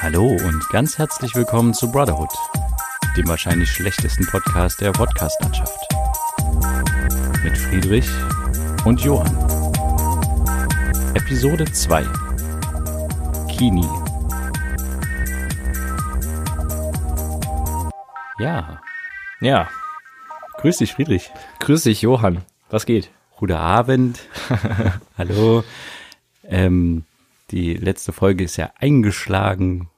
Hallo und ganz herzlich willkommen zu Brotherhood, dem wahrscheinlich schlechtesten Podcast der Podcast-Landschaft. Mit Friedrich und Johann. Episode 2. Kini. Ja. Ja, Grüß dich, Friedrich. grüß dich, Johann. Was geht? Guten Abend. Hallo. Ähm, die letzte Folge ist ja eingeschlagen.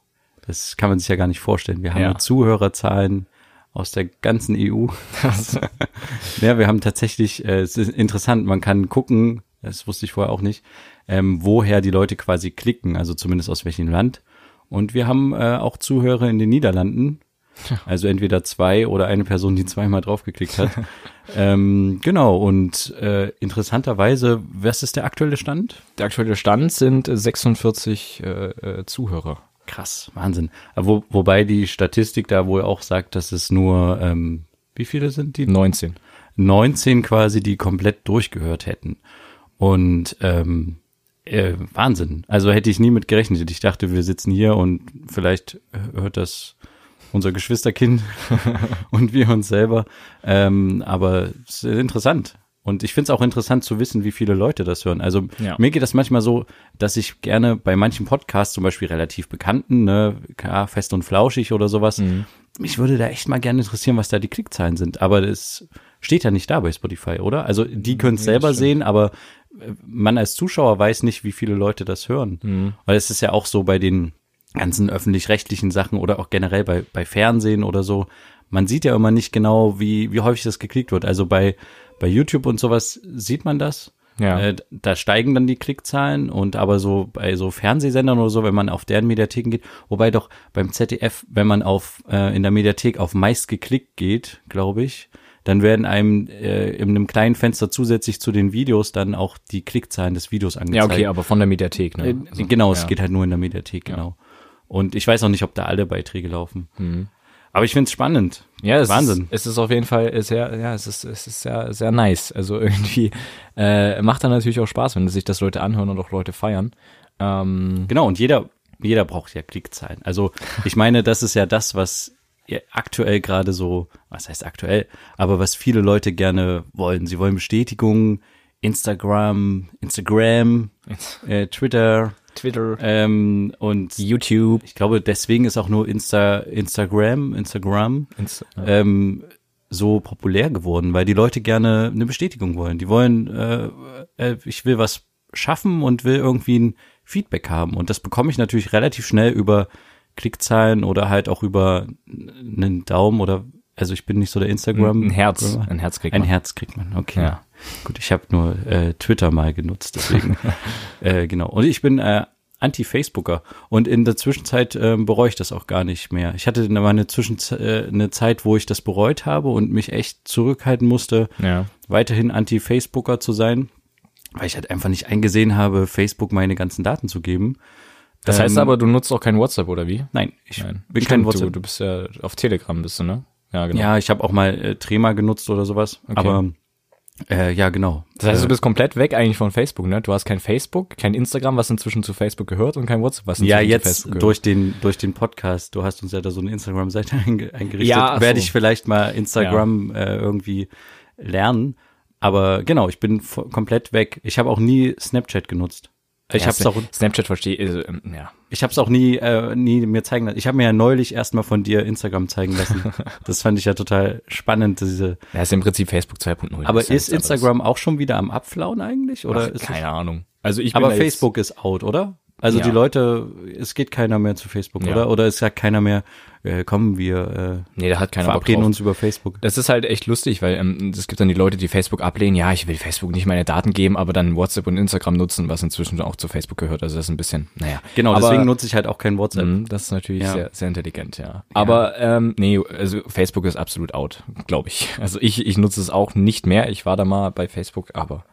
Das kann man sich ja gar nicht vorstellen. Wir haben Ja. Zuhörerzahlen aus der ganzen EU. ja, wir haben tatsächlich, äh, es ist interessant, man kann gucken, das wusste ich vorher auch nicht, ähm, woher die Leute quasi klicken, also zumindest aus welchem Land. Und wir haben äh, auch Zuhörer in den Niederlanden. Also entweder zwei oder eine Person, die zweimal draufgeklickt hat. ähm, genau, und äh, interessanterweise, was ist der aktuelle Stand? Der aktuelle Stand sind 46 äh, äh, Zuhörer. Krass, Wahnsinn. Aber Wo, wobei die Statistik da wohl auch sagt, dass es nur, ähm, wie viele sind die? 19. 19 quasi, die komplett durchgehört hätten. Und ähm, äh, Wahnsinn. Also hätte ich nie mit gerechnet. Ich dachte, wir sitzen hier und vielleicht hört das unser Geschwisterkind und wir uns selber. Ähm, aber es ist interessant. Und ich finde es auch interessant zu wissen, wie viele Leute das hören. Also Ja. mir geht das manchmal so, dass ich gerne bei manchen Podcasts, zum Beispiel relativ bekannten, ne, klar, fest und flauschig oder sowas, mich würde da echt mal gerne interessieren, was da die Klickzahlen sind. Aber das steht ja nicht da bei Spotify, oder? Also die können es selber sehen, aber äh, man als Zuschauer weiß nicht, wie viele Leute das hören. Weil es ist ja auch so bei den ganzen öffentlich-rechtlichen Sachen oder auch generell bei, bei Fernsehen oder so. Man sieht ja immer nicht genau, wie, wie häufig das geklickt wird. Also bei, bei YouTube und sowas sieht man das. Ja. Äh, da steigen dann die Klickzahlen und aber so bei so Fernsehsendern oder so, wenn man auf deren Mediatheken geht, wobei doch beim ZDF, wenn man auf äh, in der Mediathek auf meist geklickt geht, glaube ich, dann werden einem äh, in einem kleinen Fenster zusätzlich zu den Videos dann auch die Klickzahlen des Videos Ja, angezeigt. okay, aber von der Mediathek, ne? Äh, Also, genau, es ja. geht halt nur in der Mediathek, genau. Und ich weiß auch nicht, ob da alle Beiträge laufen. Aber ich find's spannend. Ja, es Wahnsinn. Ist, es ist auf jeden Fall sehr, ja, es ist, es ist sehr, sehr nice. Also irgendwie äh, macht dann natürlich auch Spaß, wenn sich das Leute anhören und auch Leute feiern. Ähm, Genau, und jeder, jeder braucht ja Klickzahlen. Also ich meine, das ist ja das, was aktuell gerade so, was heißt aktuell, aber was viele Leute gerne wollen. Sie wollen Bestätigung, Instagram, Instagram, äh, Twitter Twitter, ähm, und YouTube, ich glaube, deswegen ist auch nur Insta, Instagram, Instagram Insta, ähm, so populär geworden, weil die Leute gerne eine Bestätigung wollen. Die wollen, äh, äh, ich will was schaffen und will irgendwie ein Feedback haben. Und das bekomme ich natürlich relativ schnell über Klickzahlen oder halt auch über einen Daumen oder, also ich bin nicht so der Instagram. ein Herz, ein Herz kriegt Ein man. Herz kriegt man, okay. Ja. Gut, ich habe nur äh, Twitter mal genutzt, deswegen. äh, genau. Und ich bin äh, Anti-Facebooker. Und in der Zwischenzeit ähm, bereue ich das auch gar nicht mehr. Ich hatte mal eine, äh, eine Zeit, wo ich das bereut habe und mich echt zurückhalten musste, Ja. weiterhin Anti-Facebooker zu sein, weil ich halt einfach nicht eingesehen habe, Facebook meine ganzen Daten zu geben. Das heißt Ähm, aber, du nutzt auch kein WhatsApp, oder wie? Nein, ich Nein. bin Stimmt, kein WhatsApp. Du, du bist ja auf Telegram bist du, ne? Ja, genau. Ja, ich habe auch mal äh, Trema genutzt oder sowas. Okay. Aber äh, ja, genau. Das heißt, äh, du bist komplett weg eigentlich von Facebook, ne? Du hast kein Facebook, kein Instagram, was inzwischen zu Facebook gehört und kein WhatsApp, was inzwischen Ja, zu jetzt Facebook gehört. durch den, durch den Podcast, du hast uns ja da so eine Instagram-Seite einge eingerichtet, Ja, werde ich vielleicht mal Instagram äh, irgendwie lernen. Aber genau, ich bin komplett weg. Ich habe auch nie Snapchat genutzt. Ich Ja, hab's auch, Snapchat verstehe, also, ja. ich hab's auch nie, äh, nie mir zeigen lassen. Ich habe mir ja neulich erstmal von dir Instagram zeigen lassen. das fand ich ja total spannend, diese. Ja, ist im Prinzip Facebook 2.0. Aber ist nichts Instagram auch schon wieder am Abflauen eigentlich? Oder ist Ach, keine Ahnung. Also ich aber Facebook ist out, oder? Also Ja. die Leute, es geht keiner mehr zu Facebook, Ja. oder? Oder es sagt keiner mehr, äh, kommen wir äh, Nee, da hat keiner verabreden uns über Facebook. Das ist halt echt lustig, weil ähm, es gibt dann die Leute, die Facebook ablehnen. Ja, ich will Facebook nicht meine Daten geben, aber dann WhatsApp und Instagram nutzen, was inzwischen auch zu Facebook gehört. Also das ist ein bisschen, naja. Genau, aber, deswegen nutze ich halt auch kein WhatsApp. Mhm, Das ist natürlich Ja. sehr, sehr intelligent, ja. Aber ähm, nee, also Facebook ist absolut out, glaube ich. Also ich, ich nutze es auch nicht mehr. Ich war da mal bei Facebook, aber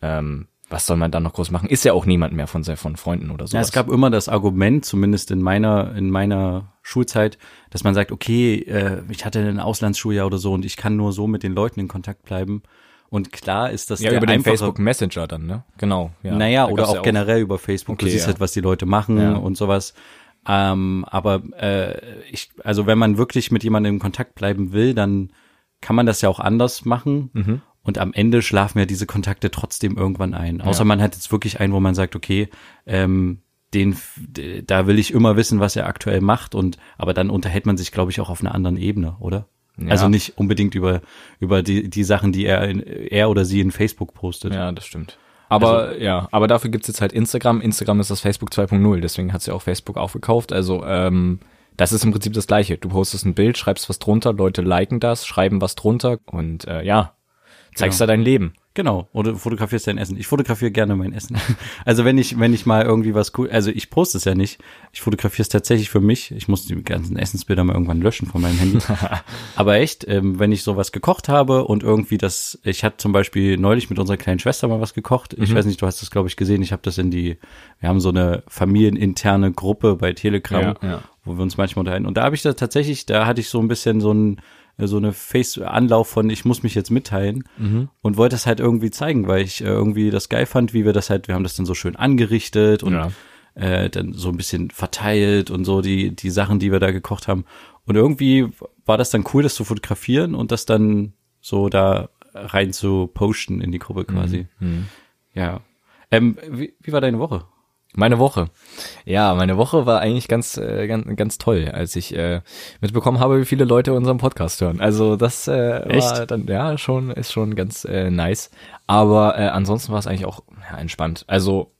ähm, was soll man dann noch groß machen? Ist ja auch niemand mehr von, von Freunden oder so. Ja, es gab immer das Argument, zumindest in meiner, in meiner Schulzeit, dass man sagt, okay, äh, ich hatte ein Auslandsschuljahr oder so und ich kann nur so mit den Leuten in Kontakt bleiben. Und klar ist das Ja, der über den Facebook Messenger dann, ne? Genau. Ja. naja, Da oder auch, ja generell über Facebook. du Okay, siehst ja. halt, was die Leute machen Ja. und sowas. Ähm, aber äh, ich, also wenn man wirklich mit jemandem in Kontakt bleiben will, dann kann man das ja auch anders machen. Mhm. Und am Ende schlafen ja diese Kontakte trotzdem irgendwann ein. Außer man hat jetzt wirklich einen, wo man sagt, okay, ähm, den, da will ich immer wissen, was er aktuell macht. Und aber dann unterhält man sich, glaube ich, auch auf einer anderen Ebene, oder? Ja. Also nicht unbedingt über über die die Sachen, die er in, er oder sie in Facebook postet. Ja, das stimmt. Aber Also ja, aber dafür gibt's jetzt halt Instagram. Instagram ist das Facebook 2.0, deswegen hat sie auch Facebook aufgekauft. Also ähm, das ist im Prinzip das Gleiche. Du postest ein Bild, schreibst was drunter, Leute liken das, schreiben was drunter und äh, ja, zeigst Genau. da dein Leben. Genau, oder fotografierst dein Essen. Ich fotografiere gerne mein Essen. Also wenn ich, wenn ich mal irgendwie was cool, also ich poste es ja nicht. Ich fotografiere es tatsächlich für mich. Ich muss die ganzen Essensbilder mal irgendwann löschen von meinem Handy. Aber echt, ähm, wenn ich sowas gekocht habe und irgendwie das, ich hatte zum Beispiel neulich mit unserer kleinen Schwester mal was gekocht. Ich weiß nicht, du hast das glaube ich gesehen. Ich habe das in die, wir haben so eine familieninterne Gruppe bei Telegram, Ja, ja. wo wir uns manchmal unterhalten. Und da habe ich da tatsächlich, da hatte ich so ein bisschen so ein so eine Face-Anlauf von, ich muss mich jetzt mitteilen und wollte das halt irgendwie zeigen, weil ich äh, irgendwie das geil fand, wie wir das halt, wir haben das dann so schön angerichtet und Ja. äh, dann so ein bisschen verteilt und so die, die Sachen, die wir da gekocht haben. Und irgendwie war das dann cool, das zu fotografieren und das dann so da rein zu posten in die Gruppe quasi. Ja. Ähm, wie, wie war deine Woche? Meine Woche. Ja, meine Woche war eigentlich ganz, äh, ganz, ganz toll, als ich äh, mitbekommen habe, wie viele Leute unseren Podcast hören. Also das äh, war Echt? dann ja schon ist schon ganz äh, nice. Aber äh, ansonsten war es eigentlich auch ja, entspannt. Also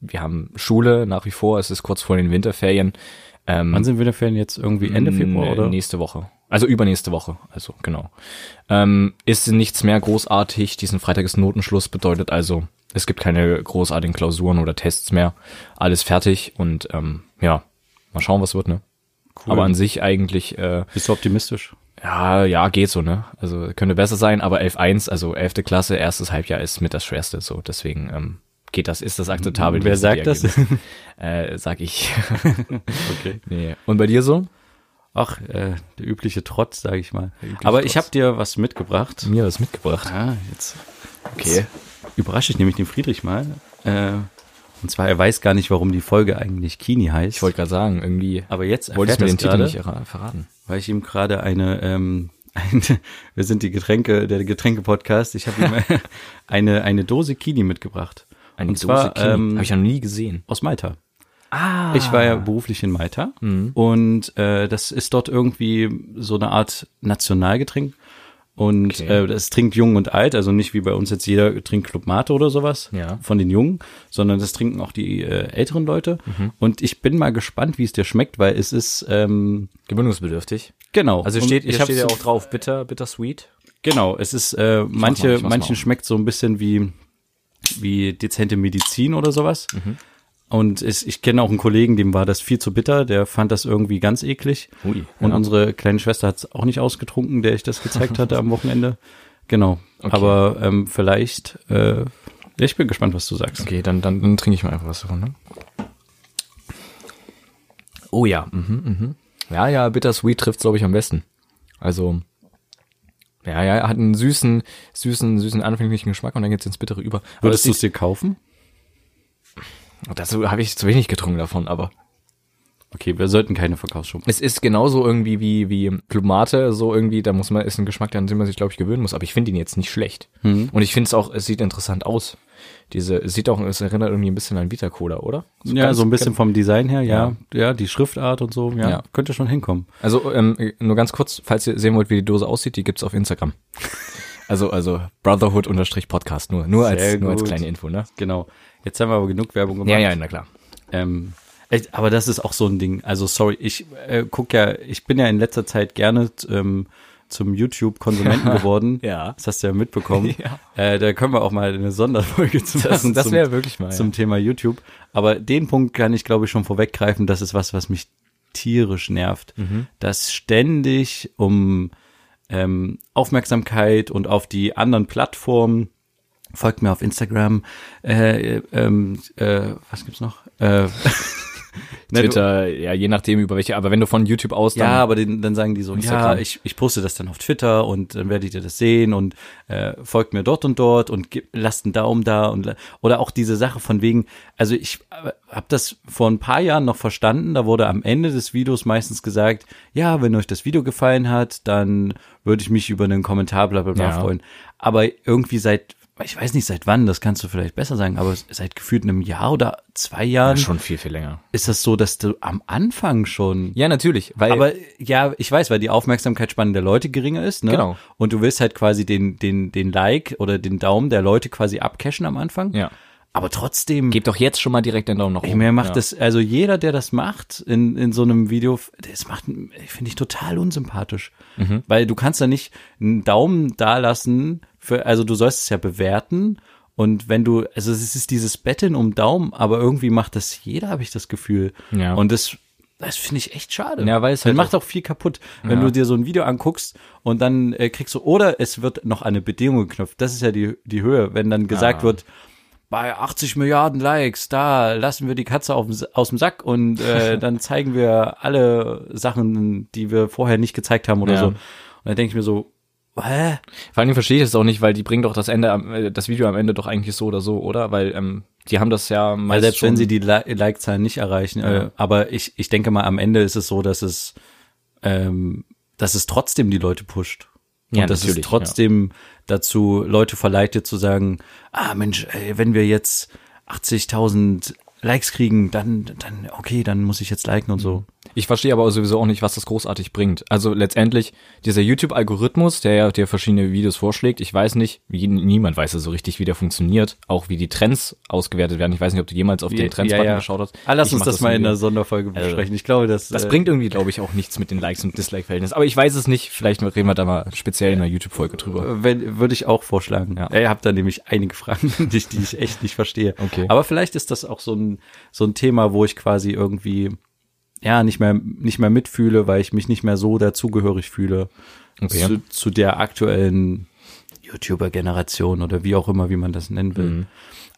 wir haben Schule nach wie vor. Es ist kurz vor den Winterferien. Ähm, Wann sind Winterferien jetzt irgendwie Ende Februar äh, oder? Nächste Woche. Also übernächste Woche. Also genau. Ähm, ist nichts mehr großartig. Diesen Freitag ist Notenschluss. Bedeutet also, es gibt keine großartigen Klausuren oder Tests mehr. Alles fertig und ähm, ja, mal schauen, was wird, ne? Cool. Aber an sich eigentlich, äh, Bist du optimistisch? ja, ja, geht so, ne? Also könnte besser sein, aber 11.1, also 11. Klasse, erstes Halbjahr ist mit das Schwerste, so. Deswegen ähm, geht das, ist das akzeptabel. Wer sagt das? Äh, sag ich. Okay. nee. Und bei dir so? Ach, äh, der übliche Trotz, sage ich mal. Aber ich Trotz. habe dir was mitgebracht. Mir was mitgebracht. Ah, jetzt Okay. Überrasche ich nämlich den Friedrich mal. Äh, und zwar, er weiß gar nicht, warum die Folge eigentlich Kini heißt. Ich wollte gerade sagen, irgendwie aber jetzt erfährt du mir den Titel nicht erra- verraten. weil ich ihm gerade eine, ähm, eine, wir sind die Getränke, der Getränke-Podcast, ich habe ihm eine, eine Dose Kini mitgebracht. Eine und zwar Kini. ähm, Habe ich noch nie gesehen. aus Malta. Ah. Ich war ja beruflich in Malta und äh, das ist dort irgendwie so eine Art Nationalgetränk. Und Okay. äh, das trinkt jung und alt, also nicht wie bei uns jetzt jeder trinkt Club Mate oder sowas Ja. von den Jungen, sondern das trinken auch die äh, älteren Leute. Mhm. Und ich bin mal gespannt, wie es dir schmeckt, weil es ist ähm, Gewöhnungsbedürftig. genau. Also steht, ich steht ja auch drauf, bitter, bitter sweet. Genau, es ist äh, mal, manche mach's manchen mal. schmeckt so ein bisschen wie wie dezente Medizin oder sowas. Mhm. Und es, ich kenne auch einen Kollegen, dem war das viel zu bitter, der fand das irgendwie ganz eklig. Ui, Und ja. unsere kleine Schwester hat es auch nicht ausgetrunken, der ich das gezeigt hatte am Wochenende. Genau. Okay. Aber ähm, vielleicht, äh, ich bin gespannt, was du sagst. Okay, dann, dann, dann trinke ich mal einfach was davon, ne? Oh ja, mhm, mhm. Ja, ja, bittersweet trifft glaube ich am besten. Also, ja, ja, hat einen süßen, süßen, süßen anfänglichen Geschmack und dann geht's ins Bittere über. Aber Würdest du es dir kaufen? Dazu habe ich zu wenig getrunken davon, aber Okay, wir sollten keine Verkaufsschum. es ist genauso irgendwie wie, wie Plumate, so irgendwie, da muss man, ist ein Geschmack, an den man sich, glaube ich, gewöhnen muss, aber ich finde ihn jetzt nicht schlecht. Mhm. Und ich finde es auch, es sieht interessant aus. Diese, es sieht auch, es erinnert irgendwie ein bisschen an Vita Cola, oder? Ja, ganz- so ein bisschen vom Design her, ja. Ja, die Schriftart und so, ja, Ja. könnte schon hinkommen. Also ähm, nur ganz kurz, falls ihr sehen wollt, wie die Dose aussieht, die gibt's auf Instagram. Also also Brotherhood-Podcast nur nur als nur als kleine Info, ne? Genau. Jetzt haben wir aber genug Werbung gemacht. Ja ja, na klar. Ähm, echt, aber das ist auch so ein Ding. Also sorry, ich äh, guck ja, ich bin ja in letzter Zeit gerne ähm, zum YouTube-Konsumenten geworden. Ja. Das hast du ja mitbekommen. Ja. Äh, da können wir auch mal eine Sonderfolge zu Das, machen das wäre wirklich mal. zum ja. Thema YouTube. Aber den Punkt kann ich, glaube ich, schon vorweggreifen. Das ist was, was mich tierisch nervt. Mhm. Dass ständig um ähm, Aufmerksamkeit und auf die anderen Plattformen folgt mir auf Instagram, äh, ähm, äh, was gibt's noch? Äh, Ne, du- Twitter, ja, je nachdem über welche, aber wenn du von YouTube aus dann, Ja, aber den, dann sagen die so, ja, Instagram. ich, ich poste das dann auf Twitter und dann werdet ihr das sehen und äh, folgt mir dort und dort und gib, lasst einen Daumen da und oder auch diese Sache von wegen, also ich habe das vor ein paar Jahren noch verstanden, da wurde am Ende des Videos meistens gesagt, ja, wenn euch das Video gefallen hat, dann würde ich mich über einen Kommentar bla bla bla Ja. freuen. Aber irgendwie seit, ich weiß nicht seit wann, das kannst du vielleicht besser sagen, aber seit gefühlt einem Jahr oder zwei Jahren schon viel, viel länger. ist das so, dass du am Anfang schon Ja, natürlich, weil, aber ja, ich weiß, weil die Aufmerksamkeitsspanne der Leute geringer ist, ne? Genau. Und du willst halt quasi den, den, den Like oder den Daumen der Leute quasi abcashen am Anfang. ja, Aber trotzdem, gib doch jetzt schon mal direkt den Daumen nach oben. mir macht ja. das, also jeder, der das macht in, in so einem Video, das macht, finde ich total unsympathisch. Mhm. Weil du kannst da nicht einen Daumen da lassen für, also du sollst es ja bewerten. Und wenn du, also es ist dieses Betteln um Daumen, aber irgendwie macht das jeder, habe ich das Gefühl. Ja. Und das, das finde ich echt schade. Ja, weil es halt macht auch viel kaputt, wenn Ja. du dir so ein Video anguckst und dann äh, kriegst du, oder es wird noch eine Bedingung geknüpft. Das ist ja die, die Höhe, wenn dann gesagt Ja. wird, bei 80 Milliarden Likes, da lassen wir die Katze auf aus dem Sack und äh, dann zeigen wir alle Sachen, die wir vorher nicht gezeigt haben oder Ja. so. Und dann denke ich mir so, hä? Vor allem verstehe ich das auch nicht, weil die bringen doch das Ende, äh, das Video am Ende doch eigentlich so oder so, oder? Weil ähm, die haben das ja Weil meist selbst schon, wenn sie die Li- Like-Zahlen nicht erreichen, äh, Ja. aber ich, ich denke mal, am Ende ist es so, dass es, ähm, dass es trotzdem die Leute pusht. Und Ja, dass es trotzdem dazu Leute verleitet zu sagen, ah Mensch, ey, wenn wir jetzt 80.000 Likes kriegen, dann, dann, okay, dann muss ich jetzt liken und so. Ich verstehe aber sowieso auch nicht, was das großartig bringt. Also letztendlich, dieser YouTube-Algorithmus, der ja dir verschiedene Videos vorschlägt, ich weiß nicht, wie, niemand weiß ja so richtig, wie der funktioniert, auch wie die Trends ausgewertet werden. Ich weiß nicht, ob du jemals auf den Trends-Button geschaut hast. Ah, lass Ich uns mach das, mal in der Sonderfolge Also, besprechen. Ich glaube, das, Das äh, bringt irgendwie, glaube ich, auch nichts mit den Likes und Dislike-Verhältnissen. Aber ich weiß es nicht. Vielleicht reden wir da mal speziell in einer YouTube-Folge drüber. Wenn, würde ich auch vorschlagen. Ja. Ihr habt da nämlich einige Fragen, die, ich- die ich echt nicht verstehe. Okay. Aber vielleicht ist das auch so ein, so ein Thema, wo ich quasi irgendwie, ja, nicht mehr, nicht mehr mitfühle, weil ich mich nicht mehr so dazugehörig fühle Okay. zu, zu der aktuellen YouTuber-Generation oder wie auch immer, wie man das nennen will. Mhm.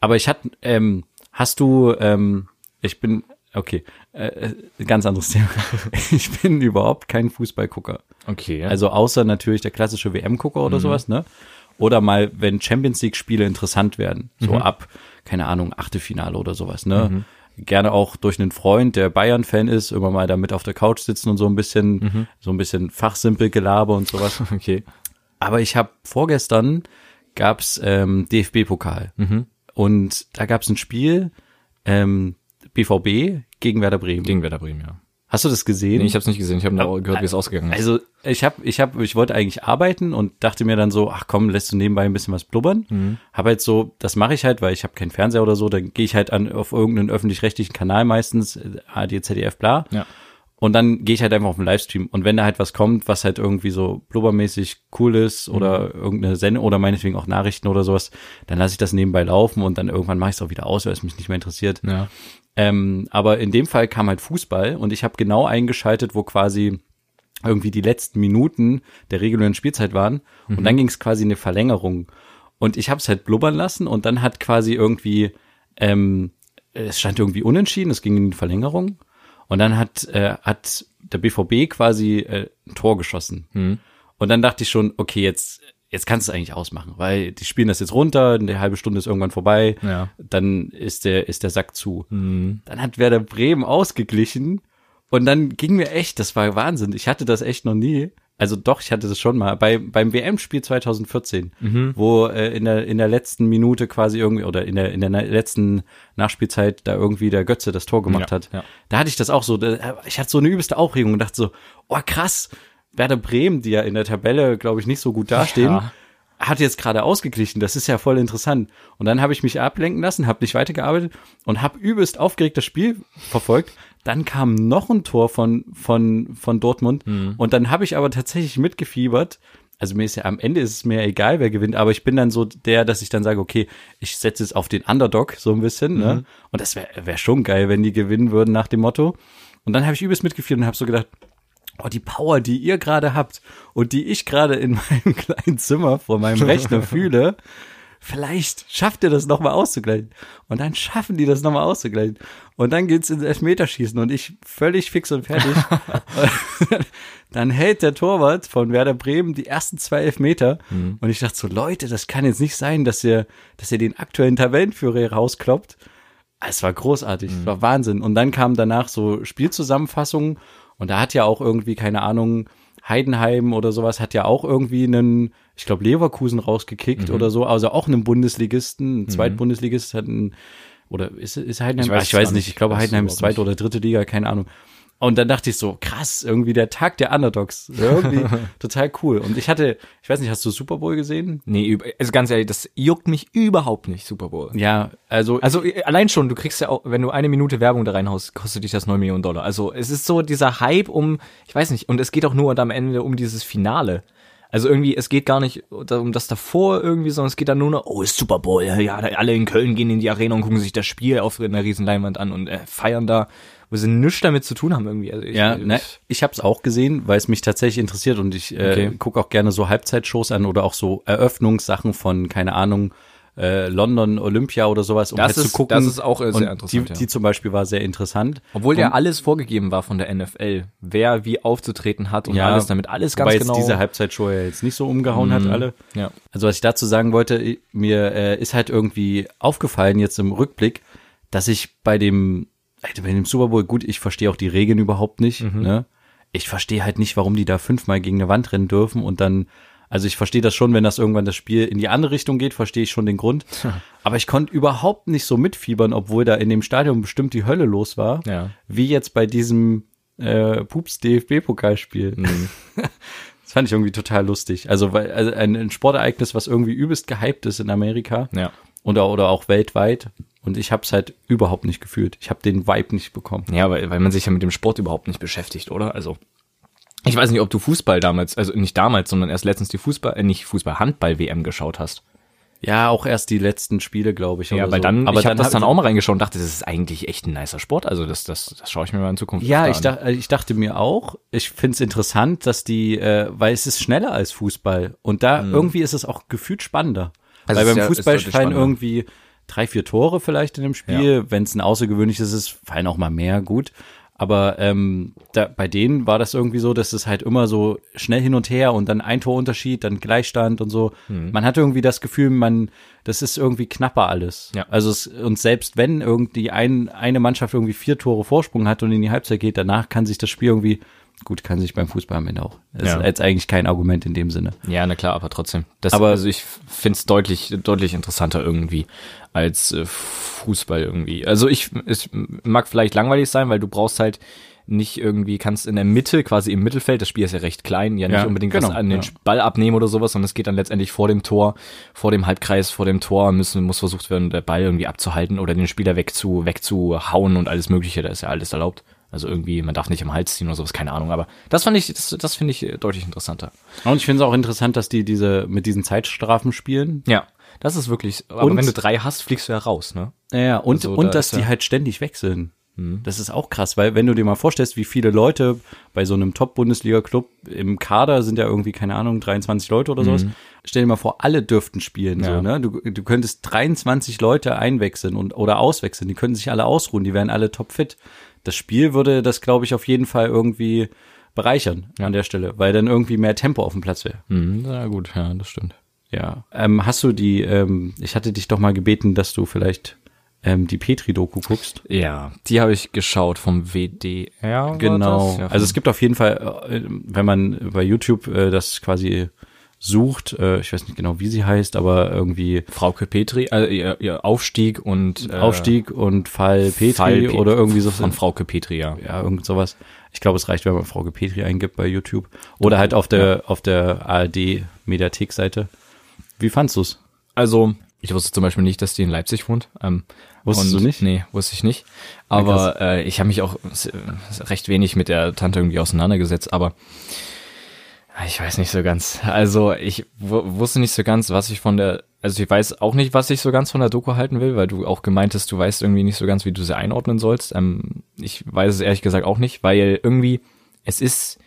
Aber ich hatte, ähm, hast du, ähm, ich bin, okay, äh, äh, ganz anderes Thema. ich bin überhaupt kein Fußballgucker. Okay. Also außer natürlich der klassische WM-Gucker oder sowas, ne? Oder mal, wenn Champions League-Spiele interessant werden, so ab, keine Ahnung, Achtelfinale oder sowas, ne? Gerne auch durch einen Freund, der Bayern-Fan ist, immer mal da mit auf der Couch sitzen und so ein bisschen, so ein bisschen fachsimpel Gelaber und sowas. okay. Aber ich habe vorgestern gab's ähm, DFB-Pokal und da gab's ein Spiel ähm, BVB gegen Werder Bremen. Gegen Werder Bremen, ja. Hast du das gesehen? Nee, ich habe es nicht gesehen. Ich habe nur gehört, wie es ausgegangen ist. Also ich habe, ich habe, ich wollte eigentlich arbeiten und dachte mir dann so, ach komm, lässt du nebenbei ein bisschen was blubbern. Mhm. Habe halt so, das mache ich halt, weil ich habe keinen Fernseher oder so. Dann gehe ich halt an auf irgendeinen öffentlich-rechtlichen Kanal meistens, äh, ARD, ZDF, bla. Ja. Und dann gehe ich halt einfach auf den Livestream. Und wenn da halt was kommt, was halt irgendwie so blubbermäßig cool ist oder Mhm. irgendeine Sendung oder meinetwegen auch Nachrichten oder sowas, dann lasse ich das nebenbei laufen und dann irgendwann mache ich es auch wieder aus, weil es mich nicht mehr interessiert. ja. Ähm, aber in dem Fall kam halt Fußball und ich habe genau eingeschaltet, wo quasi irgendwie die letzten Minuten der regulären Spielzeit waren. Und dann ging es quasi in eine Verlängerung. Und ich habe es halt blubbern lassen und dann hat quasi irgendwie ähm, es stand irgendwie unentschieden, es ging in die Verlängerung. Und dann hat äh, hat der BVB quasi äh, ein Tor geschossen. Und dann dachte ich schon, okay jetzt jetzt kannst du es eigentlich ausmachen, weil die spielen das jetzt runter, eine halbe Stunde ist irgendwann vorbei, Ja. dann ist der ist der Sack zu. Mhm. Dann hat Werder Bremen ausgeglichen und dann ging mir echt, das war Wahnsinn. Ich hatte das echt noch nie. Also doch, ich hatte das schon mal bei beim WM-Spiel 2014, Mhm. wo äh, in der in der letzten Minute quasi irgendwie oder in der in der letzten Nachspielzeit da irgendwie der Götze das Tor gemacht Ja, hat. ja. Da hatte ich das auch so. Da, ich hatte so eine übelste Aufregung und dachte so, oh krass, Werder Bremen, die ja in der Tabelle, glaube ich, nicht so gut dastehen, Ja. hat jetzt gerade ausgeglichen. Das ist ja voll interessant. Und dann habe ich mich ablenken lassen, habe nicht weitergearbeitet und habe übelst aufgeregt das Spiel verfolgt. Dann kam noch ein Tor von von von Dortmund und dann habe ich aber tatsächlich mitgefiebert. Also mir ist ja am Ende ist es mir egal, wer gewinnt, aber ich bin dann so der, dass ich dann sage, okay, ich setze es auf den Underdog so ein bisschen, ne? Und das wäre wär schon geil, wenn die gewinnen würden nach dem Motto. Und dann habe ich übelst mitgefiebert und habe so gedacht, oh, die Power, die ihr gerade habt und die ich gerade in meinem kleinen Zimmer vor meinem Rechner fühle, vielleicht schafft ihr das nochmal auszugleichen. Und dann schaffen die das nochmal auszugleichen. Und dann geht's ins Elfmeterschießen und ich völlig fix und fertig. dann hält der Torwart von Werder Bremen die ersten zwei Elfmeter. Mhm. Und ich dachte so, Leute, das kann jetzt nicht sein, dass ihr, dass ihr den aktuellen Tabellenführer rauskloppt. Es war großartig, mhm. es war Wahnsinn. Und dann kamen danach so Spielzusammenfassungen und da hat ja auch irgendwie, keine Ahnung, Heidenheim oder sowas hat ja auch irgendwie einen, ich glaube, Leverkusen rausgekickt mhm. oder so, also auch einen Bundesligisten, ein mhm. Zweitbundesligist hat einen, oder ist, ist Heidenheim? Ich weiß, Ach, ich weiß nicht, ich glaube, Heidenheim ist zweite oder dritte Liga, keine Ahnung. Und dann dachte ich so, krass, irgendwie der Tag der Underdogs. Irgendwie total cool. Und ich hatte, ich weiß nicht, hast du Super Bowl gesehen? Nee, also ganz ehrlich, das juckt mich überhaupt nicht, Super Bowl. Ja, also. Also allein schon, du kriegst ja auch, wenn du eine Minute Werbung da reinhaust, kostet dich das neun Millionen Dollar. Also es ist so dieser Hype um, ich weiß nicht, und es geht auch nur am Ende um dieses Finale. Also irgendwie, es geht gar nicht um das davor irgendwie, sondern es geht dann nur noch, oh, ist Super Bowl, ja, alle in Köln gehen in die Arena und gucken sich das Spiel auf einer riesen Leinwand an und äh, feiern da wo sie nichts damit zu tun haben irgendwie. Also ich, ja, ne, ich habe es auch gesehen, weil es mich tatsächlich interessiert und ich äh, okay. gucke auch gerne so Halbzeitshows an oder auch so Eröffnungssachen von, keine Ahnung, äh, London Olympia oder sowas, um das halt ist, zu gucken. Das ist auch äh, sehr interessant. Die, ja. die zum Beispiel war sehr interessant. Obwohl ja alles vorgegeben war von der NFL, wer wie aufzutreten hat und ja, alles damit alles ganz genau. Weil diese Halbzeitshow ja jetzt nicht so umgehauen mhm. hat alle. Ja. Also was ich dazu sagen wollte, mir äh, ist halt irgendwie aufgefallen jetzt im Rückblick, dass ich bei dem bei dem Super Bowl, gut, ich verstehe auch die Regeln überhaupt nicht. Mhm. Ne? Ich verstehe halt nicht, warum die da fünfmal gegen eine Wand rennen dürfen und dann, also ich verstehe das schon, wenn das irgendwann das Spiel in die andere Richtung geht, verstehe ich schon den Grund. Aber ich konnte überhaupt nicht so mitfiebern, obwohl da in dem Stadion bestimmt die Hölle los war, ja. wie jetzt bei diesem äh, Pups DFB-Pokalspiel. Mhm. Das fand ich irgendwie total lustig. Also, weil also ein, ein Sportereignis, was irgendwie übelst gehypt ist in Amerika. Ja. Oder, oder auch weltweit. Und ich habe es halt überhaupt nicht gefühlt. Ich habe den Vibe nicht bekommen. Ja, weil, weil man sich ja mit dem Sport überhaupt nicht beschäftigt, oder? Also ich weiß nicht, ob du Fußball damals, also nicht damals, sondern erst letztens die Fußball, äh, nicht Fußball, Handball-WM geschaut hast. Ja, auch erst die letzten Spiele, glaube ich. Ja, weil so. dann, aber ich habe das dann auch mal reingeschaut und dachte, das ist eigentlich echt ein nicer Sport. Also das, das, das schaue ich mir mal in Zukunft ja, ich an. Ja, ich dachte mir auch, ich finde es interessant, dass die, äh, weil es ist schneller als Fußball und da mhm. irgendwie ist es auch gefühlt spannender. Also weil beim ja, Fußball fallen irgendwie drei, vier Tore vielleicht in dem Spiel. Ja. Wenn es ein außergewöhnliches ist, fallen auch mal mehr, gut. Aber ähm, da, bei denen war das irgendwie so, dass es halt immer so schnell hin und her und dann ein Torunterschied, dann Gleichstand und so. Mhm. Man hat irgendwie das Gefühl, man, das ist irgendwie knapper alles. Ja. Also es, und selbst wenn irgendwie ein, eine Mannschaft irgendwie vier Tore Vorsprung hat und in die Halbzeit geht, danach kann sich das Spiel irgendwie Gut, kann sich beim Fußball am Ende auch. Das ja. ist jetzt eigentlich kein Argument in dem Sinne. Ja, na klar, aber trotzdem. Das, aber also ich finde es deutlich, deutlich interessanter irgendwie als äh, Fußball irgendwie. Also ich, es mag vielleicht langweilig sein, weil du brauchst halt nicht irgendwie, kannst in der Mitte, quasi im Mittelfeld, das Spiel ist ja recht klein, ja nicht ja, unbedingt genau, was an den ja. Ball abnehmen oder sowas, sondern es geht dann letztendlich vor dem Tor, vor dem Halbkreis, vor dem Tor müssen, muss versucht werden, der Ball irgendwie abzuhalten oder den Spieler wegzu, wegzuhauen und alles mögliche, da ist ja alles erlaubt. Also irgendwie, man darf nicht im Hals ziehen oder sowas, keine Ahnung. Aber das fand ich, das, das finde ich deutlich interessanter. Und ich finde es auch interessant, dass die diese mit diesen Zeitstrafen spielen. Ja, das ist wirklich. Aber und, wenn du drei hast, fliegst du ja raus, ne? Ja, und also, und da dass die ja halt ständig wechseln. Mhm. Das ist auch krass, weil wenn du dir mal vorstellst, wie viele Leute bei so einem Top-Bundesliga-Club im Kader sind ja irgendwie, keine Ahnung, 23 Leute oder sowas. Mhm. Stell dir mal vor, alle dürften spielen, ja. so, ne? Du, du könntest 23 Leute einwechseln und, oder auswechseln. Die können sich alle ausruhen, die wären alle topfit das Spiel würde das, glaube ich, auf jeden Fall irgendwie bereichern ja. an der Stelle, weil dann irgendwie mehr Tempo auf dem Platz wäre. Mhm, ja gut, ja, das stimmt. Ja. Ähm, hast du die, ähm, ich hatte dich doch mal gebeten, dass du vielleicht ähm, die Petri-Doku guckst. Ja, die habe ich geschaut vom WDR. Genau. Ja, also es gibt auf jeden Fall, äh, wenn man bei YouTube äh, das quasi sucht, äh, ich weiß nicht genau, wie sie heißt, aber irgendwie Frauke Petri, äh, ihr, ihr Aufstieg und äh, Aufstieg und Fall Petri Fall Pe oder irgendwie so von Frauke Petri, ja. Ja, irgend sowas. Ich glaube, es reicht, wenn man Frauke Petri eingibt bei YouTube oder halt auf der ja. auf der ARD Mediathek Seite. Wie fandst du's? Also, ich wusste zum Beispiel nicht, dass die in Leipzig wohnt. Ähm, Wusstest du nicht? Nee, wusste ich nicht. Aber äh, ich habe mich auch recht wenig mit der Tante irgendwie auseinandergesetzt, aber ich weiß nicht so ganz. Also ich wusste nicht so ganz, was ich von der, also ich weiß auch nicht, was ich so ganz von der Doku halten will, weil du auch gemeintest, du weißt irgendwie nicht so ganz, wie du sie einordnen sollst. Ähm, ich weiß es ehrlich gesagt auch nicht, weil irgendwie es ist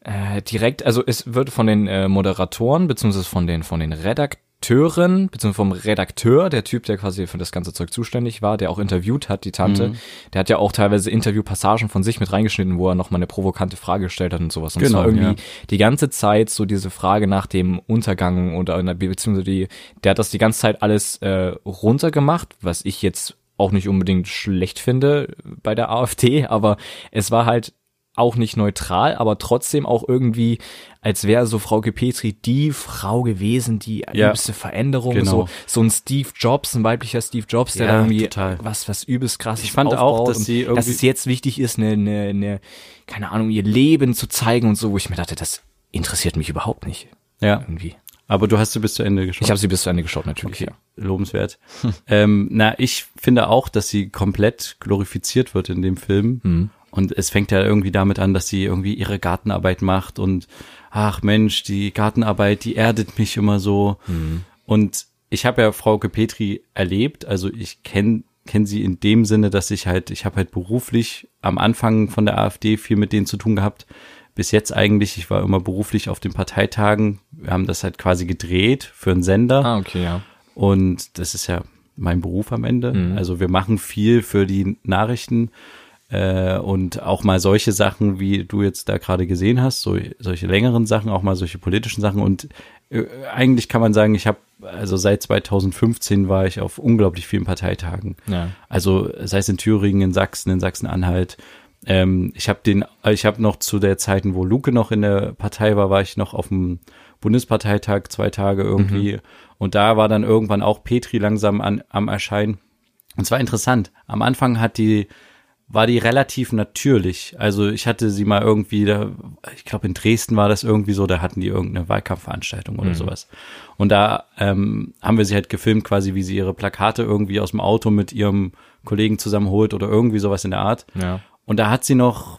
äh, direkt, also es wird von den äh, Moderatoren beziehungsweise von den von den Redakteuren Redakteurin, beziehungsweise vom Redakteur, der Typ, der quasi für das ganze Zeug zuständig war, der auch interviewt hat, die Tante, mhm. der hat ja auch teilweise Interviewpassagen von sich mit reingeschnitten, wo er nochmal eine provokante Frage gestellt hat und sowas. Und genau, zwar irgendwie ja. die ganze Zeit so diese Frage nach dem Untergang oder beziehungsweise die, der hat das die ganze Zeit alles äh, runtergemacht, was ich jetzt auch nicht unbedingt schlecht finde bei der AfD, aber es war halt auch nicht neutral, aber trotzdem auch irgendwie, als wäre so Frau Petri die Frau gewesen, die ja, übelste Veränderung, genau. so, so ein Steve Jobs, ein weiblicher Steve Jobs, der ja, da irgendwie total. was, was übelst krass Ich fand auch, dass sie irgendwie, dass es jetzt wichtig ist, eine, eine, eine, keine Ahnung, ihr Leben zu zeigen und so, wo ich mir dachte, das interessiert mich überhaupt nicht. Ja. Irgendwie. Aber du hast sie bis zu Ende geschaut. Ich habe sie bis zu Ende geschaut, natürlich. Okay. Ja. Lobenswert. ähm, na, ich finde auch, dass sie komplett glorifiziert wird in dem Film. Mhm. Und es fängt ja irgendwie damit an, dass sie irgendwie ihre Gartenarbeit macht und ach Mensch, die Gartenarbeit, die erdet mich immer so. Mhm. Und ich habe ja Frau Petri erlebt, also ich kenne kenn sie in dem Sinne, dass ich halt, ich habe halt beruflich am Anfang von der AfD viel mit denen zu tun gehabt. Bis jetzt eigentlich, ich war immer beruflich auf den Parteitagen. Wir haben das halt quasi gedreht für einen Sender. Ah, okay, ja. Und das ist ja mein Beruf am Ende. Mhm. Also wir machen viel für die Nachrichten äh, und auch mal solche Sachen, wie du jetzt da gerade gesehen hast, so, solche längeren Sachen, auch mal solche politischen Sachen. Und äh, eigentlich kann man sagen, ich habe, also seit 2015 war ich auf unglaublich vielen Parteitagen. Ja. Also sei es in Thüringen, in Sachsen, in Sachsen-Anhalt. Ähm, ich habe den, ich habe noch zu der Zeiten, wo Luke noch in der Partei war, war ich noch auf dem Bundesparteitag zwei Tage irgendwie. Mhm. Und da war dann irgendwann auch Petri langsam an, am Erscheinen. Und zwar interessant. Am Anfang hat die war die relativ natürlich. Also ich hatte sie mal irgendwie, da, ich glaube in Dresden war das irgendwie so, da hatten die irgendeine Wahlkampfveranstaltung oder mhm. sowas. Und da ähm, haben wir sie halt gefilmt, quasi wie sie ihre Plakate irgendwie aus dem Auto mit ihrem Kollegen zusammenholt oder irgendwie sowas in der Art. Ja. Und da hat sie noch,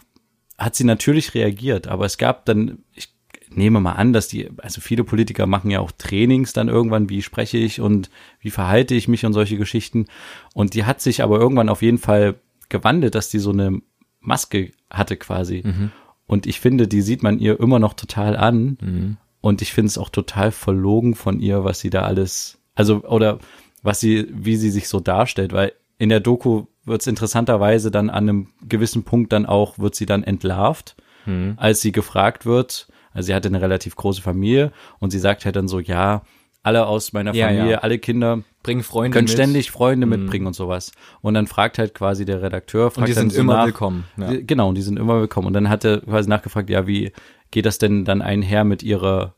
hat sie natürlich reagiert, aber es gab dann, ich nehme mal an, dass die, also viele Politiker machen ja auch Trainings dann irgendwann, wie spreche ich und wie verhalte ich mich und solche Geschichten. Und die hat sich aber irgendwann auf jeden Fall gewandelt, dass die so eine Maske hatte quasi. Mhm. Und ich finde, die sieht man ihr immer noch total an. Mhm. Und ich finde es auch total verlogen von ihr, was sie da alles, also, oder was sie, wie sie sich so darstellt, weil in der Doku wird es interessanterweise dann an einem gewissen Punkt dann auch, wird sie dann entlarvt, mhm. als sie gefragt wird. Also sie hatte eine relativ große Familie und sie sagt halt dann so, ja, alle aus meiner Familie, ja, ja. alle Kinder bringen Freunde können mit. ständig Freunde mhm. mitbringen und sowas. Und dann fragt halt quasi der Redakteur, fragt und die sind so immer nach, willkommen. Ja. Genau, und die sind immer willkommen. Und dann hat er quasi nachgefragt, ja, wie geht das denn dann einher mit ihrer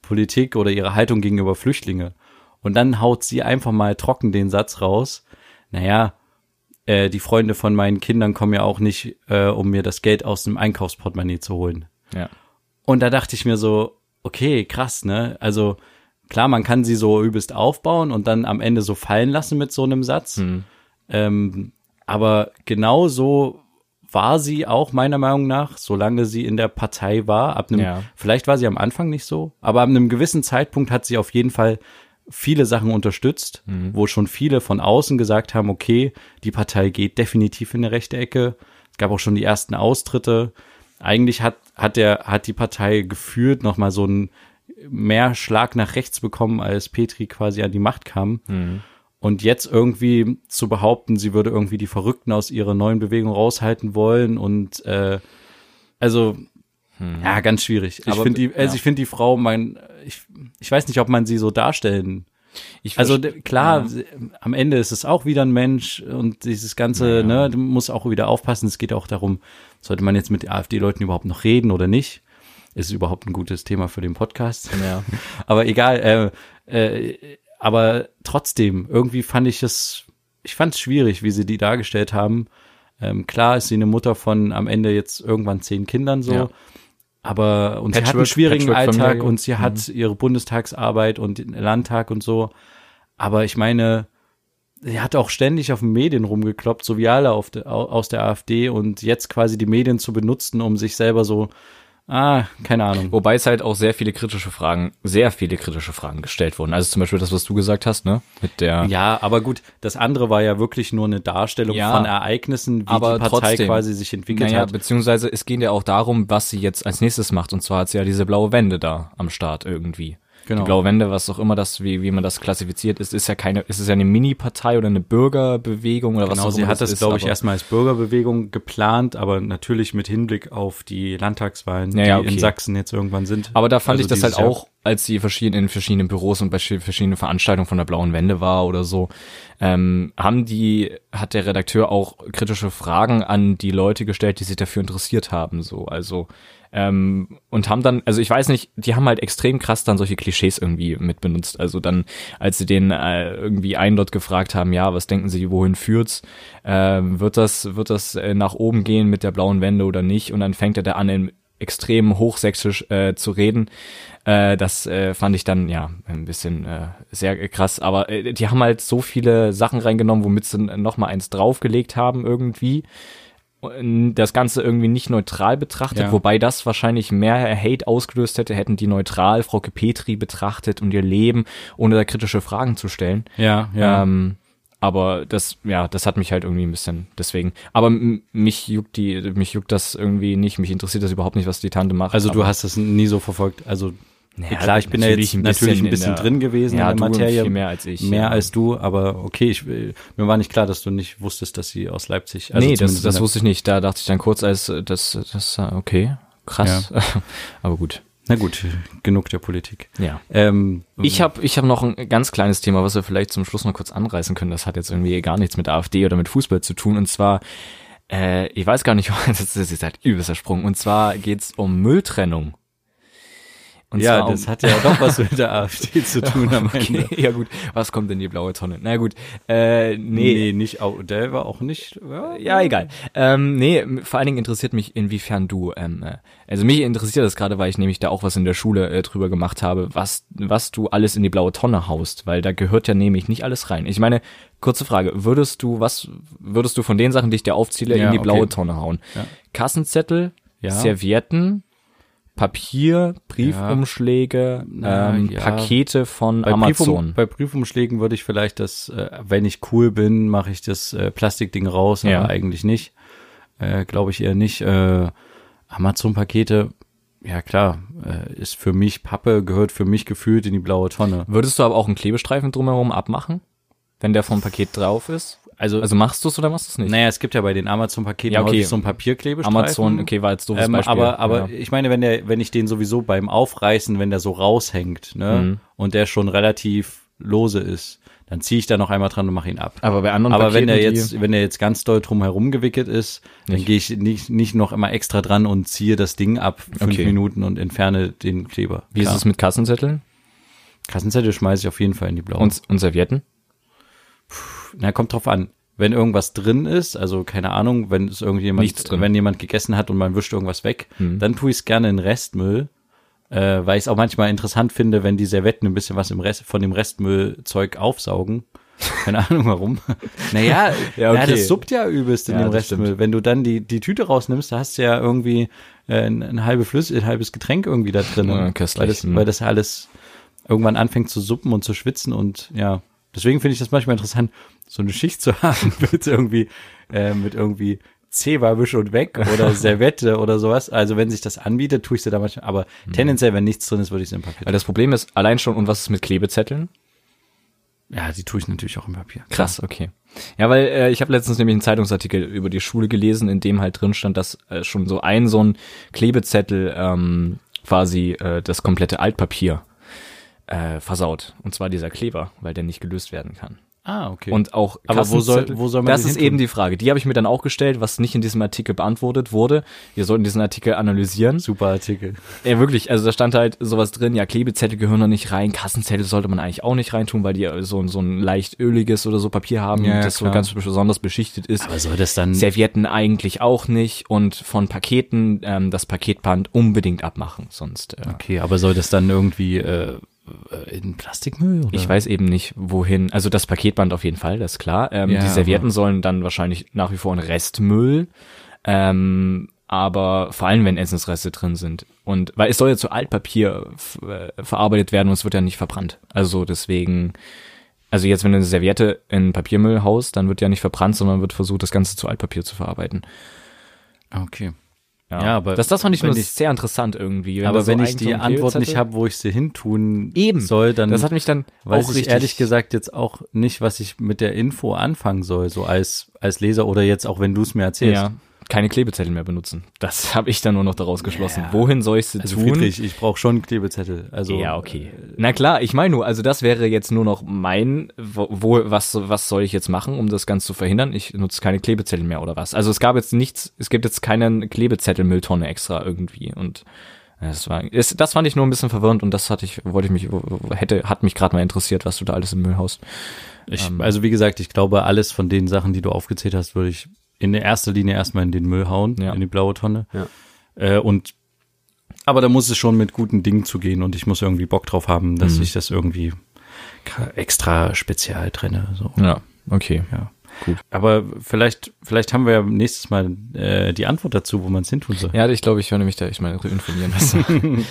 Politik oder ihrer Haltung gegenüber Flüchtlinge? Und dann haut sie einfach mal trocken den Satz raus. Naja, äh, die Freunde von meinen Kindern kommen ja auch nicht, äh, um mir das Geld aus dem Einkaufsportemonnaie zu holen. Ja. Und da dachte ich mir so, okay, krass, ne? Also klar, man kann sie so übelst aufbauen und dann am Ende so fallen lassen mit so einem Satz. Mhm. Ähm, aber genau so war sie auch meiner Meinung nach, solange sie in der Partei war. Ab einem, ja. vielleicht war sie am Anfang nicht so, aber ab einem gewissen Zeitpunkt hat sie auf jeden Fall viele Sachen unterstützt, mhm. wo schon viele von außen gesagt haben, okay, die Partei geht definitiv in eine rechte Ecke. Es gab auch schon die ersten Austritte. Eigentlich hat, hat der, hat die Partei geführt nochmal so ein mehr Schlag nach rechts bekommen, als Petri quasi an die Macht kam. Mhm. Und jetzt irgendwie zu behaupten, sie würde irgendwie die Verrückten aus ihrer neuen Bewegung raushalten wollen und äh, also hm. ja, ganz schwierig. Ich finde die, also ja. ich finde die Frau, mein, ich, ich weiß nicht, ob man sie so darstellen. Ich also klar, ja. am Ende ist es auch wieder ein Mensch und dieses ganze, ja. ne, du musst auch wieder aufpassen. Es geht auch darum, sollte man jetzt mit AfD-Leuten überhaupt noch reden oder nicht? Ist überhaupt ein gutes Thema für den Podcast. Ja. aber egal, äh, äh, aber trotzdem, irgendwie fand ich es, ich fand es schwierig, wie sie die dargestellt haben. Ähm, klar ist sie eine Mutter von am Ende jetzt irgendwann zehn Kindern so. Ja. Aber und Patchwork, sie hat einen schwierigen Alltag und sie hat mhm. ihre Bundestagsarbeit und den Landtag und so. Aber ich meine, sie hat auch ständig auf den Medien rumgekloppt, so wie alle de, aus der AfD und jetzt quasi die Medien zu benutzen, um sich selber so Ah, keine Ahnung. Wobei es halt auch sehr viele kritische Fragen, sehr viele kritische Fragen gestellt wurden. Also zum Beispiel das, was du gesagt hast, ne? Mit der. Ja, aber gut, das andere war ja wirklich nur eine Darstellung ja, von Ereignissen, wie aber die Partei trotzdem, quasi sich entwickelt naja, hat. Beziehungsweise es ging ja auch darum, was sie jetzt als nächstes macht. Und zwar hat sie ja diese blaue Wende da am Start irgendwie. Genau. Die blaue Wende, was auch immer das, wie, wie man das klassifiziert ist, ist ja keine, ist es ja eine Mini-Partei oder eine Bürgerbewegung oder genau, was auch immer. Genau, sie hat das, glaube ich, erstmal als Bürgerbewegung geplant, aber natürlich mit Hinblick auf die Landtagswahlen, ja, ja, die okay. in Sachsen jetzt irgendwann sind. Aber da fand also ich das halt auch, als sie verschieden, in verschiedenen Büros und bei verschiedenen Veranstaltungen von der blauen Wende war oder so, ähm, haben die, hat der Redakteur auch kritische Fragen an die Leute gestellt, die sich dafür interessiert haben, so, also, ähm, und haben dann, also ich weiß nicht, die haben halt extrem krass dann solche Klischees irgendwie mit benutzt. Also dann, als sie den äh, irgendwie einen dort gefragt haben, ja, was denken Sie, wohin führt's? Äh, wird das, wird das äh, nach oben gehen mit der blauen Wende oder nicht? Und dann fängt er da an, in extrem hochsächsisch äh, zu reden. Äh, das äh, fand ich dann ja ein bisschen äh, sehr krass. Aber äh, die haben halt so viele Sachen reingenommen, womit sie noch mal eins draufgelegt haben irgendwie das Ganze irgendwie nicht neutral betrachtet, ja. wobei das wahrscheinlich mehr Hate ausgelöst hätte, hätten die neutral Frau Petri betrachtet und ihr Leben, ohne da kritische Fragen zu stellen. Ja, ja. Ähm, aber das, ja, das hat mich halt irgendwie ein bisschen deswegen. Aber mich juckt die, mich juckt das irgendwie nicht. Mich interessiert das überhaupt nicht, was die Tante macht. Also du hast das nie so verfolgt. Also ja, klar, ich bin ja jetzt ein natürlich ein bisschen der, drin gewesen ja, in der Materie. Viel mehr als ich. Mehr ja. als du, aber okay, ich, mir war nicht klar, dass du nicht wusstest, dass sie aus Leipzig. Also nee, das, das wusste ich nicht. Da dachte ich dann kurz, als das, das, okay, krass. Ja. aber gut. Na gut, genug der Politik. Ja. Ähm, ich habe ich hab noch ein ganz kleines Thema, was wir vielleicht zum Schluss noch kurz anreißen können. Das hat jetzt irgendwie gar nichts mit AfD oder mit Fußball zu tun. Und zwar, äh, ich weiß gar nicht, das ist jetzt halt übelster Sprung. Und zwar geht's um Mülltrennung. Und ja, das hat ja doch was mit der AfD zu tun am okay, Ende. Ja gut, was kommt in die blaue Tonne? Na gut, äh, nee. Nee, nicht, auch, der war auch nicht, ja, ja egal. Ähm, nee, vor allen Dingen interessiert mich, inwiefern du, ähm, äh, also mich interessiert das gerade, weil ich nämlich da auch was in der Schule äh, drüber gemacht habe, was, was du alles in die blaue Tonne haust, weil da gehört ja nämlich nicht alles rein. Ich meine, kurze Frage, würdest du, was, würdest du von den Sachen, die ich dir aufzähle, ja, in die okay. blaue Tonne hauen? Ja. Kassenzettel, ja. Servietten, Papier, Briefumschläge, ja. ähm, ja. Pakete von bei Amazon. Briefum, bei Briefumschlägen würde ich vielleicht das, äh, wenn ich cool bin, mache ich das äh, Plastikding raus, ja. aber eigentlich nicht. Äh, Glaube ich eher nicht. Äh, Amazon-Pakete, ja klar, äh, ist für mich Pappe, gehört für mich gefühlt in die blaue Tonne. Würdest du aber auch einen Klebestreifen drumherum abmachen, wenn der vom Paket drauf ist? Also, also machst du es oder machst du es nicht? Naja, es gibt ja bei den Amazon-Paketen ja, okay. so ein Papierklebestreifen. Amazon, okay, war jetzt doofes ähm, Beispiel. Aber, aber ja. ich meine, wenn der, wenn ich den sowieso beim Aufreißen, wenn der so raushängt, ne, mhm. und der schon relativ lose ist, dann ziehe ich da noch einmal dran und mache ihn ab. Aber bei anderen Aber Paketen, wenn der jetzt, wenn der jetzt ganz doll drum herum gewickelt ist, nicht. dann gehe ich nicht, nicht noch immer extra dran und ziehe das Ding ab, fünf okay. Minuten und entferne den Kleber. Wie Klar. ist es mit Kassenzetteln? Kassenzettel schmeiße ich auf jeden Fall in die blaue. Und, und Servietten? Puh, na, kommt drauf an wenn irgendwas drin ist, also keine Ahnung, wenn es irgendjemand, wenn jemand gegessen hat und man wischt irgendwas weg, mhm. dann tue ich es gerne in Restmüll, äh, weil ich es auch manchmal interessant finde, wenn die Servetten ein bisschen was im Rest, von dem Restmüllzeug aufsaugen. Keine Ahnung warum. naja, ja, okay. ja, das suppt ja übelst in ja, dem Restmüll. Stimmt. Wenn du dann die, die Tüte rausnimmst, da hast du ja irgendwie äh, ein, ein, halbe Flüss, ein halbes Getränk irgendwie da drin. Ja, weil, das, weil das alles irgendwann anfängt zu suppen und zu schwitzen und ja, deswegen finde ich das manchmal interessant, so eine Schicht zu haben mit irgendwie, äh, mit irgendwie Zewa wisch und weg oder Servette oder sowas. Also wenn sich das anbietet, tue ich sie da manchmal. Aber mhm. tendenziell, wenn nichts drin ist, würde ich es im Papier. Weil das Problem ist allein schon, und was ist mit Klebezetteln? Ja, die tue ich natürlich auch im Papier. Krass, okay. Ja, weil äh, ich habe letztens nämlich einen Zeitungsartikel über die Schule gelesen, in dem halt drin stand, dass äh, schon so ein so ein Klebezettel ähm, quasi äh, das komplette Altpapier äh, versaut. Und zwar dieser Kleber, weil der nicht gelöst werden kann. Ah, okay. Und auch Aber wo soll, wo soll man Das ist eben die Frage. Die habe ich mir dann auch gestellt, was nicht in diesem Artikel beantwortet wurde. Wir sollten diesen Artikel analysieren. Super Artikel. Ja, wirklich. Also da stand halt sowas drin, ja, Klebezettel gehören noch nicht rein, Kassenzettel sollte man eigentlich auch nicht reintun, weil die so, so ein leicht öliges oder so Papier haben, ja, das klar. so ganz besonders beschichtet ist. Aber soll das dann... Servietten eigentlich auch nicht und von Paketen ähm, das Paketband unbedingt abmachen, sonst... Äh, okay, aber soll das dann irgendwie... Äh, in Plastikmüll? Oder? Ich weiß eben nicht, wohin. Also das Paketband auf jeden Fall, das ist klar. Ähm, ja, die Servietten sollen dann wahrscheinlich nach wie vor in Restmüll. Ähm, aber vor allem, wenn Essensreste drin sind. Und weil es soll ja zu Altpapier äh, verarbeitet werden und es wird ja nicht verbrannt. Also deswegen, also jetzt, wenn du eine Serviette in Papiermüll haust, dann wird ja nicht verbrannt, sondern wird versucht, das Ganze zu Altpapier zu verarbeiten. Okay. Ja, Ja, aber das, das fand ich wenn nur ich- sehr interessant irgendwie. aber da so wenn ich die Antwort nicht habe, wo ich sie hintun Eben. soll, dann das hat mich dann weiß auch ich ehrlich gesagt jetzt auch nicht, was ich mit der Info anfangen soll, so als, als Leser oder jetzt auch, wenn du es mir erzählst. ja, keine Klebezettel mehr benutzen. Das habe ich dann nur noch daraus geschlossen. Ja. Wohin soll ich sie Also tun? Friedrich, ich brauche schon Klebezettel. Also ja, okay. Na klar, ich meine nur, also das wäre jetzt nur noch mein, wo, wo was, was soll ich jetzt machen, um das Ganze zu verhindern? Ich nutze keine Klebezettel mehr oder was? Also es gab jetzt nichts, es gibt jetzt keine Klebezettel-Mülltonne extra irgendwie und das war, es, das fand ich nur ein bisschen verwirrend und das hatte ich, wollte ich mich, hätte, hat mich gerade mal interessiert, was du da alles im Müll haust. Ich, Ähm. also wie gesagt, ich glaube, alles von den Sachen, die du aufgezählt hast, würde ich in der erster Linie erstmal in den Müll hauen, Ja. in die blaue Tonne. Ja. Äh, und aber da muss es schon mit guten Dingen zugehen und ich muss irgendwie Bock drauf haben, dass Mhm. ich das irgendwie extra spezial trenne. So. Ja, okay. Ja. Gut. Aber vielleicht, vielleicht haben wir ja nächstes Mal äh, die Antwort dazu, wo man es hintun soll. Ja, ich glaube, ich werde mich da, ich meine, informieren, was,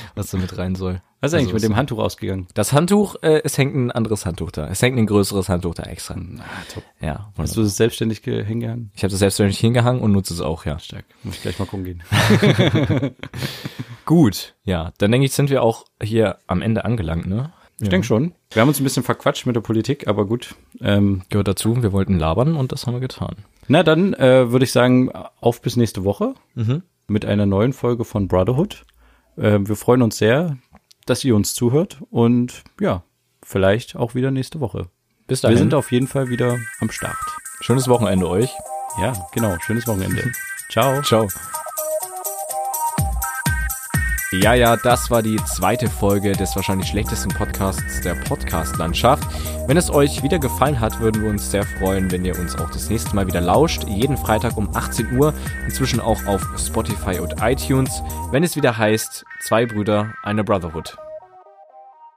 was da mit rein soll. Was ist eigentlich Also mit dem Handtuch ausgegangen? Das Handtuch, äh, es hängt ein anderes Handtuch da. Es hängt ein größeres Handtuch da extra. Na, top. Ja, Hast du das selbstständig ge- hingehangen? ich habe das selbstverständlich hingehangen und nutze es auch, ja. Stark. Muss ich gleich mal gucken gehen. Gut. Ja, dann denke ich, sind wir auch hier am Ende angelangt, ne? Ich denke schon. Wir haben uns ein bisschen verquatscht mit der Politik, aber gut. Ähm, Gehört dazu, wir wollten labern und das haben wir getan. na, dann äh, würde ich sagen, auf bis nächste Woche mit einer neuen Folge von Brotherhood. Äh, wir freuen uns sehr, dass ihr uns zuhört und ja, vielleicht auch wieder nächste Woche. Bis Wir dahin. sind auf jeden Fall wieder am Start. Schönes Wochenende euch. Ja, genau. Schönes Wochenende. Ciao. Ciao. Ja, ja, das war die zweite Folge des wahrscheinlich schlechtesten Podcasts der Podcast-Landschaft. Wenn es euch wieder gefallen hat, würden wir uns sehr freuen, wenn ihr uns auch das nächste Mal wieder lauscht. Jeden Freitag um 18 Uhr, inzwischen auch auf Spotify und iTunes, wenn es wieder heißt, zwei Brüder, eine Brotherhood.